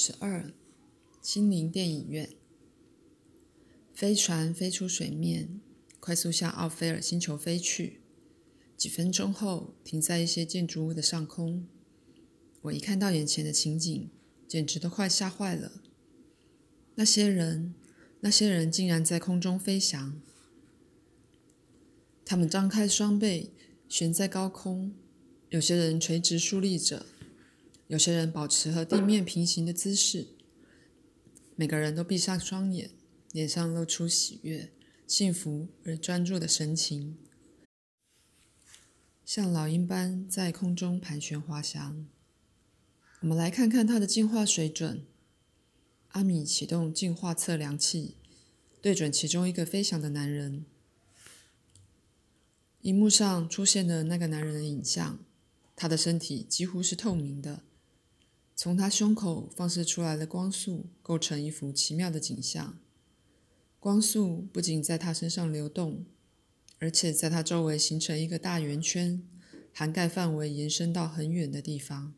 十二，心灵电影院。飞船飞出水面，快速向奥菲尔星球飞去。几分钟后，停在一些建筑物的上空。我一看到眼前的情景，简直都快吓坏了。那些人，那些人竟然在空中飞翔。他们张开双臂，悬在高空。有些人垂直竖立着。有些人保持和地面平行的姿势，每个人都闭上双眼，脸上露出喜悦、幸福而专注的神情，像老鹰般在空中盘旋滑翔。我们来看看它的进化水准。阿米启动进化测量器，对准其中一个飞翔的男人。荧幕上出现的那个男人的影像，他的身体几乎是透明的。从他胸口放射出来的光束构成一幅奇妙的景象。光束不仅在他身上流动，而且在他周围形成一个大圆圈，涵盖范围延伸到很远的地方。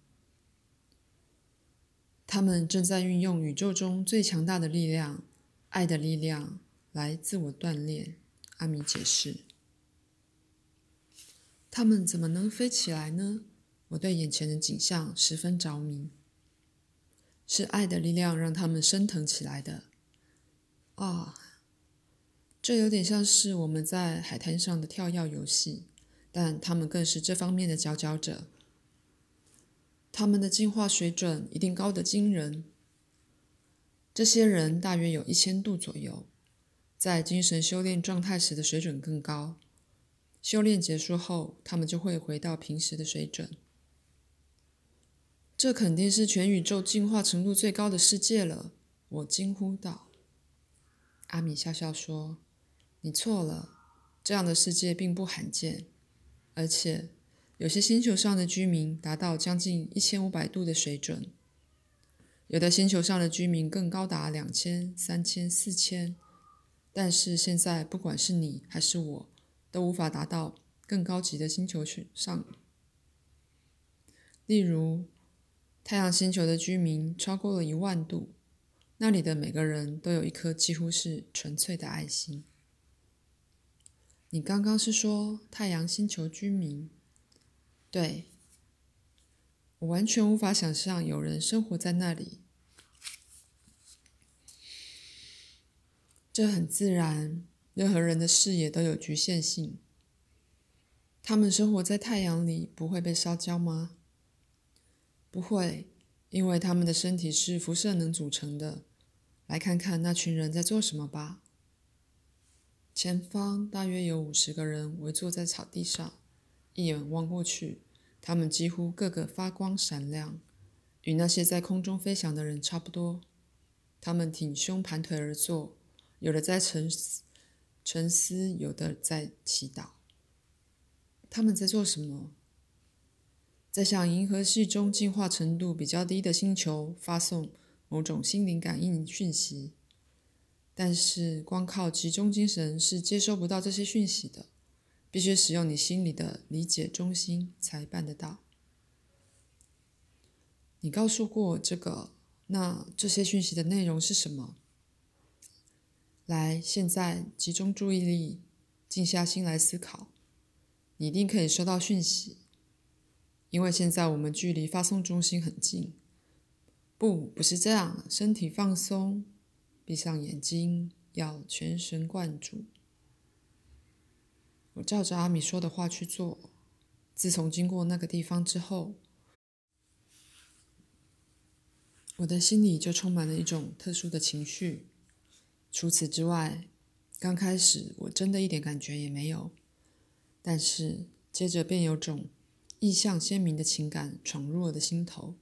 他们正在运用宇宙中最强大的力量——爱的力量，来自我锻炼。阿米解释：“他们怎么能飞起来呢？”我对眼前的景象十分着迷。是爱的力量让他们升腾起来的。啊，这有点像是我们在海滩上的跳跃游戏，但他们更是这方面的佼佼者。他们的进化水准一定高得惊人。这些人大约有一千度左右，在精神修炼状态时的水准更高。修炼结束后，他们就会回到平时的水准。这肯定是全宇宙进化程度最高的世界了，我惊呼道。阿米笑笑说：“你错了，这样的世界并不罕见，而且有些星球上的居民达到将近一千五百度的水准，有的星球上的居民更高达两千、三千、四千。但是现在，不管是你还是我，都无法达到更高级的星球上，例如。”太阳星球的居民超过了一万度，那里的每个人都有一颗几乎是纯粹的爱心。你刚刚是说太阳星球居民？对，我完全无法想象有人生活在那里。这很自然，任何人的视野都有局限性。他们生活在太阳里，不会被烧焦吗？不会，因为他们的身体是辐射能组成的。来看看那群人在做什么吧。前方大约有五十个人围坐在草地上，一眼望过去，他们几乎个个发光闪亮，与那些在空中飞翔的人差不多。他们挺胸盘腿而坐，有的在沉思，沉思，有的在祈祷。他们在做什么？在向银河系中进化程度比较低的星球发送某种心灵感应讯息，但是光靠集中精神是接收不到这些讯息的，必须使用你心里的理解中心才办得到。你告诉过我这个，那这些讯息的内容是什么？来，现在集中注意力，静下心来思考，你一定可以收到讯息。因为现在我们距离发送中心很近。不，不是这样。身体放松，闭上眼睛，要全神贯注。我照着阿米说的话去做。自从经过那个地方之后，我的心里就充满了一种特殊的情绪。除此之外，刚开始我真的一点感觉也没有。但是接着便有种……意象鲜明的情感闯入我的心头。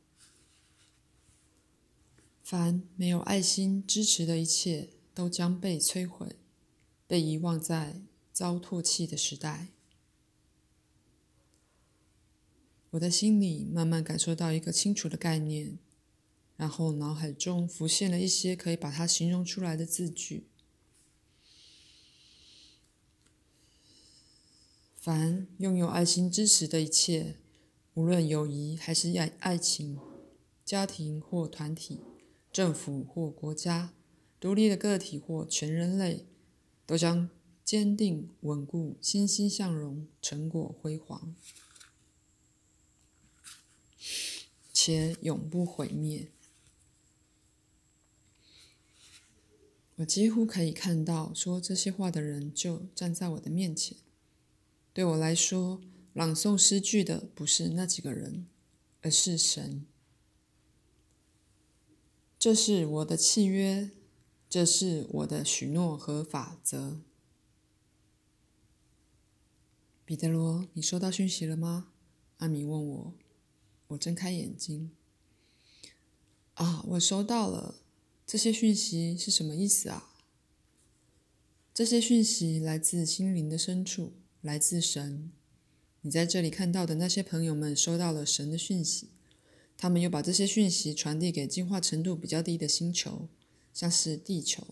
凡没有爱心支持的一切，都将被摧毁，被遗忘在遭唾弃的时代。我的心里慢慢感受到一个清楚的概念，然后脑海中浮现了一些可以把它形容出来的字句。凡拥有爱心支持的一切，无论友谊还是爱爱情、家庭或团体，政府或国家、独立的个体或全人类，都将坚定稳固、欣欣向荣、成果辉煌，且永不毁灭。我几乎可以看到说这些话的人就站在我的面前。对我来说，朗诵诗句的不是那几个人，而是神。这是我的契约，这是我的许诺和法则。彼得罗，你收到讯息了吗？阿米问我。我睁开眼睛。啊，我收到了。这些讯息是什么意思啊？这些讯息来自心灵的深处，来自神。你在这里看到的那些朋友们收到了神的讯息，他们又把这些讯息传递给进化程度比较低的星球，像是地球。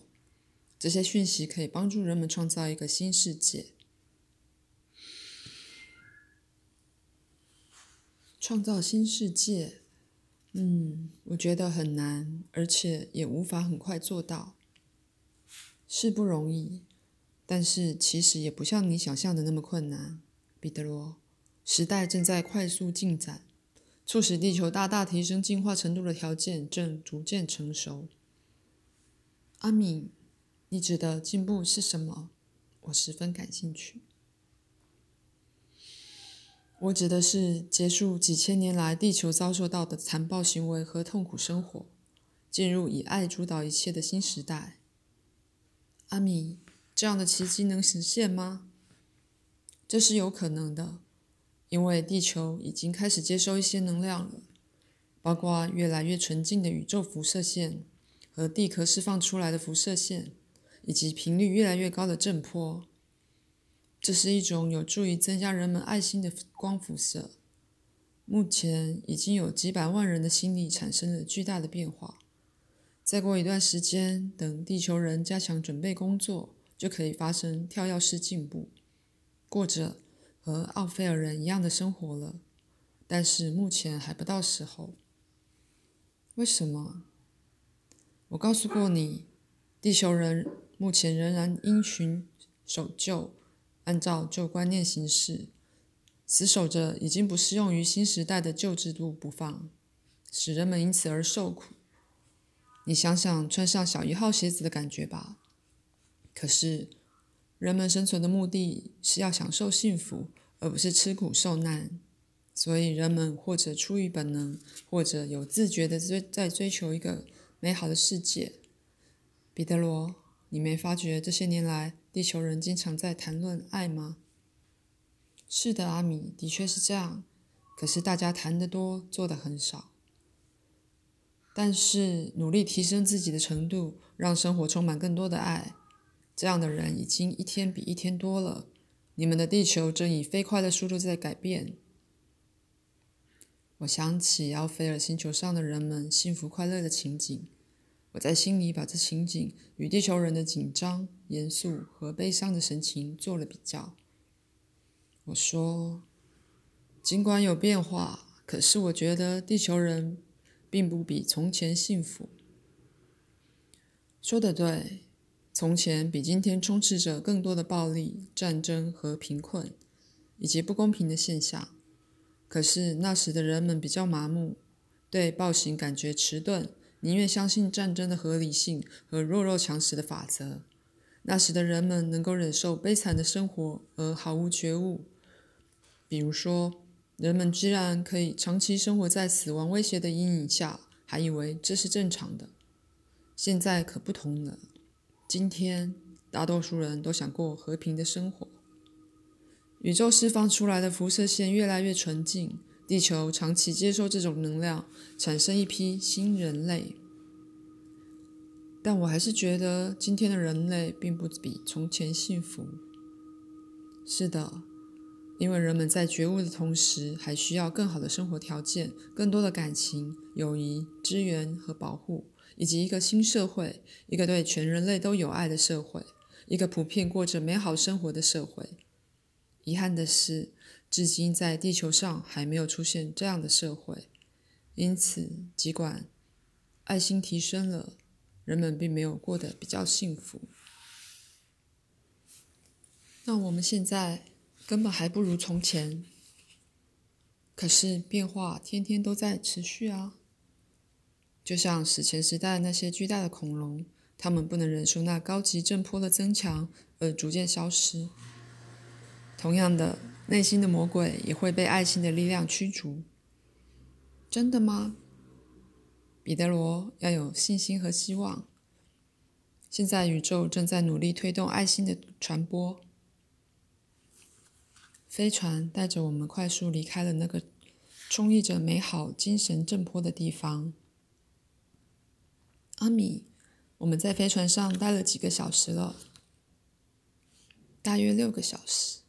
这些讯息可以帮助人们创造一个新世界。创造新世界。嗯，我觉得很难，而且也无法很快做到，是不容易。但是其实也不像你想象的那么困难，彼得罗。时代正在快速进展，促使地球大大提升进化程度的条件正逐渐成熟。阿米，你指的进步是什么？我十分感兴趣。我指的是结束几千年来地球遭受到的残暴行为和痛苦生活，进入以爱主导一切的新时代。阿米，这样的奇迹能实现吗？这是有可能的，因为地球已经开始接收一些能量了，包括越来越纯净的宇宙辐射线和地壳释放出来的辐射线，以及频率越来越高的震波。这是一种有助于增加人们爱心的光辐射。目前已经有几百万人的心理产生了巨大的变化。再过一段时间，等地球人加强准备工作，就可以发生跳跃式进步，过着和奥菲尔人一样的生活了。但是目前还不到时候。为什么？我告诉过你，地球人目前仍然因循守旧。按照旧观念行事，死守着已经不适用于新时代的旧制度不放，使人们因此而受苦。你想想穿上小一号鞋子的感觉吧。可是，人们生存的目的是要享受幸福，而不是吃苦受难。所以，人们或者出于本能，或者有自觉的追在追求一个美好的世界。彼得罗，你没发觉这些年来？地球人经常在谈论爱吗？是的，阿米，的确是这样。可是大家谈得多，做的很少。但是努力提升自己的程度，让生活充满更多的爱，这样的人已经一天比一天多了。你们的地球正以飞快的速度在改变。我想起奥菲尔星球上的人们幸福快乐的情景。我在心里把这情景与地球人的紧张、严肃和悲伤的神情做了比较。我说：“尽管有变化，可是我觉得地球人并不比从前幸福。”说的对，从前比今天充斥着更多的暴力、战争和贫困，以及不公平的现象。可是那时的人们比较麻木，对暴行感觉迟钝。宁愿相信战争的合理性和弱肉强食的法则。那时的人们能够忍受悲惨的生活而毫无觉悟。比如说，人们居然可以长期生活在死亡威胁的阴影下，还以为这是正常的。现在可不同了。今天，大多数人都想过和平的生活。宇宙释放出来的辐射线越来越纯净。地球长期接受这种能量，产生一批新人类。但我还是觉得今天的人类并不比从前幸福。是的，因为人们在觉悟的同时，还需要更好的生活条件、更多的感情、友谊、支援和保护，以及一个新社会，一个对全人类都有爱的社会，一个普遍过着美好生活的社会。遗憾的是。至今，在地球上还没有出现这样的社会，因此，尽管爱心提升了，人们并没有过得比较幸福。那我们现在根本还不如从前。可是变化天天都在持续啊，就像史前时代那些巨大的恐龙，它们不能忍受那高级震波的增强而逐渐消失。同样的，内心的魔鬼也会被爱心的力量驱逐。真的吗？彼得罗要有信心和希望。现在宇宙正在努力推动爱心的传播。飞船带着我们快速离开了那个充溢着美好精神震波的地方。阿米，我们在飞船上待了几个小时了？大约六个小时。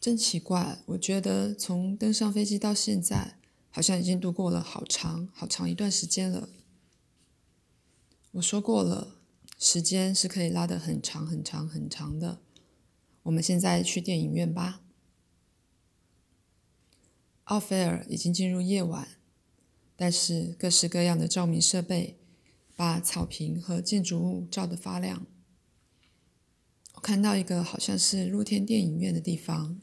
真奇怪，我觉得从登上飞机到现在，好像已经度过了好长好长一段时间了。我说过了，时间是可以拉得很长很长很长的。我们现在去电影院吧。奥菲尔已经进入夜晚，但是各式各样的照明设备把草坪和建筑物照得发亮。我看到一个好像是露天电影院的地方，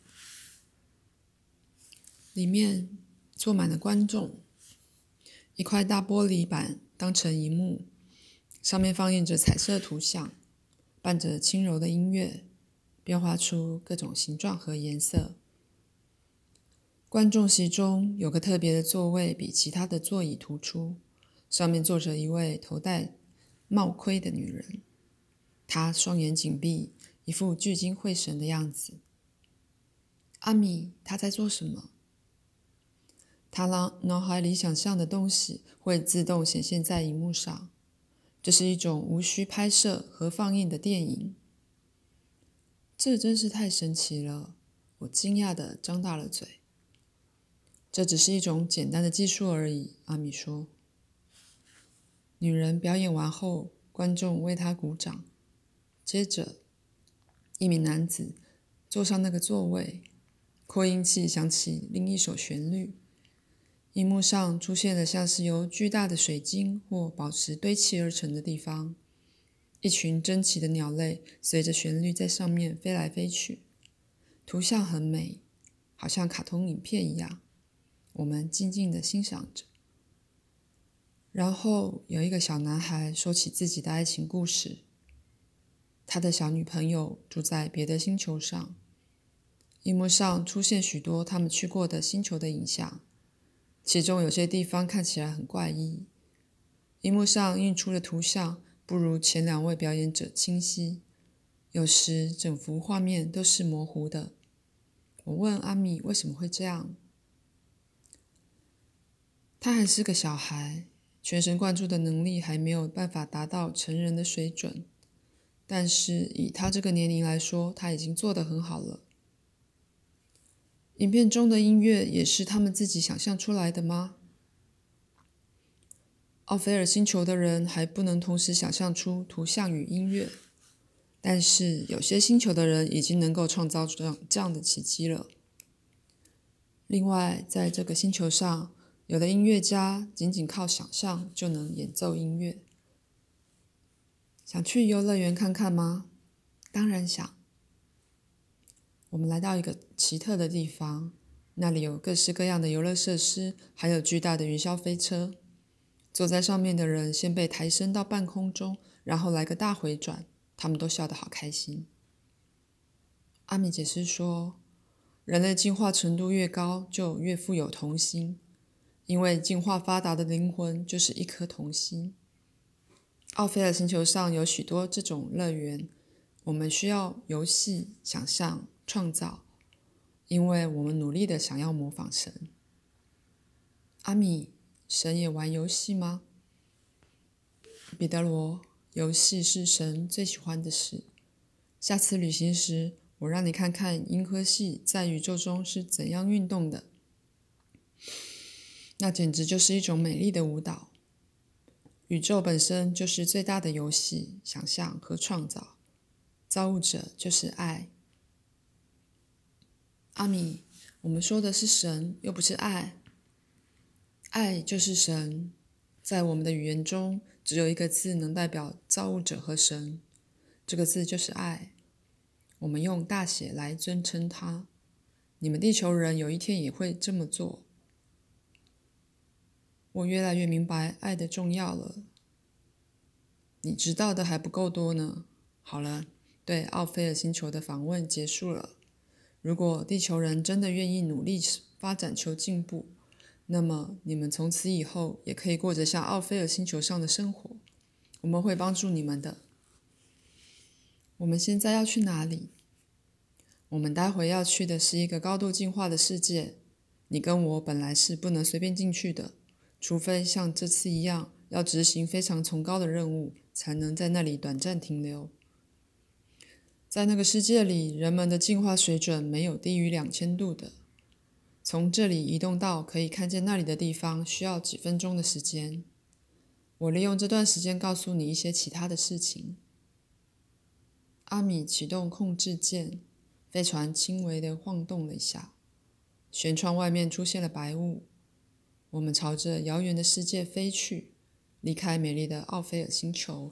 里面坐满了观众，一块大玻璃板当成荧幕，上面放映着彩色图像，伴着轻柔的音乐。变化出各种形状和颜色。观众席中有个特别的座位，比其他的座椅突出，上面坐着一位头戴帽盔的女人。她双眼紧闭，一副聚精会神的样子。阿米，她在做什么？她让脑海里想象的东西会自动显现在荧幕上。这是一种无需拍摄和放映的电影。这真是太神奇了！我惊讶的张大了嘴。这只是一种简单的技术而已，阿米说。女人表演完后，观众为她鼓掌。接着，一名男子坐上那个座位，扩音器响起另一首旋律。荧幕上出现了像是由巨大的水晶或宝石堆砌而成的地方。一群珍奇的鸟类随着旋律在上面飞来飞去，图像很美，好像卡通影片一样。我们静静的欣赏着。然后有一个小男孩说起自己的爱情故事。他的小女朋友住在别的星球上。荧幕上出现许多他们去过的星球的影像，其中有些地方看起来很怪异。荧幕上映出的图像。不如前两位表演者清晰，有时整幅画面都是模糊的。我问阿米为什么会这样，他还是个小孩，全神贯注的能力还没有办法达到成人的水准，但是以他这个年龄来说，他已经做得很好了。影片中的音乐也是他们自己想象出来的吗？奥菲尔星球的人还不能同时想象出图像与音乐，但是有些星球的人已经能够创造这样这样的奇迹了。另外，在这个星球上，有的音乐家仅仅靠想象就能演奏音乐。想去游乐园看看吗？当然想。我们来到一个奇特的地方，那里有各式各样的游乐设施，还有巨大的云霄飞车。坐在上面的人先被抬升到半空中，然后来个大回转，他们都笑得好开心。阿米解释说，人类进化程度越高，就越富有童心，因为进化发达的灵魂就是一颗童心。奥菲尔星球上有许多这种乐园，我们需要游戏、想象、创造，因为我们努力的想要模仿神。阿米。神也玩游戏吗？彼得罗，游戏是神最喜欢的事。下次旅行时，我让你看看银河系在宇宙中是怎样运动的。那简直就是一种美丽的舞蹈。宇宙本身就是最大的游戏，想象和创造。造物者就是爱。阿米，我们说的是神，又不是爱。爱就是神，在我们的语言中，只有一个字能代表造物者和神，这个字就是爱。我们用大写来尊称它。你们地球人有一天也会这么做。我越来越明白爱的重要了。你知道的还不够多呢。好了，对奥菲尔星球的访问结束了。如果地球人真的愿意努力发展求进步，那么你们从此以后也可以过着像奥菲尔星球上的生活。我们会帮助你们的。我们现在要去哪里？我们待会要去的是一个高度进化的世界。你跟我本来是不能随便进去的，除非像这次一样要执行非常崇高的任务，才能在那里短暂停留。在那个世界里，人们的进化水准没有低于两千度的。从这里移动到可以看见那里的地方，需要几分钟的时间。我利用这段时间告诉你一些其他的事情。阿米启动控制键，飞船轻微的晃动了一下，舷窗外面出现了白雾。我们朝着遥远的世界飞去，离开美丽的奥菲尔星球。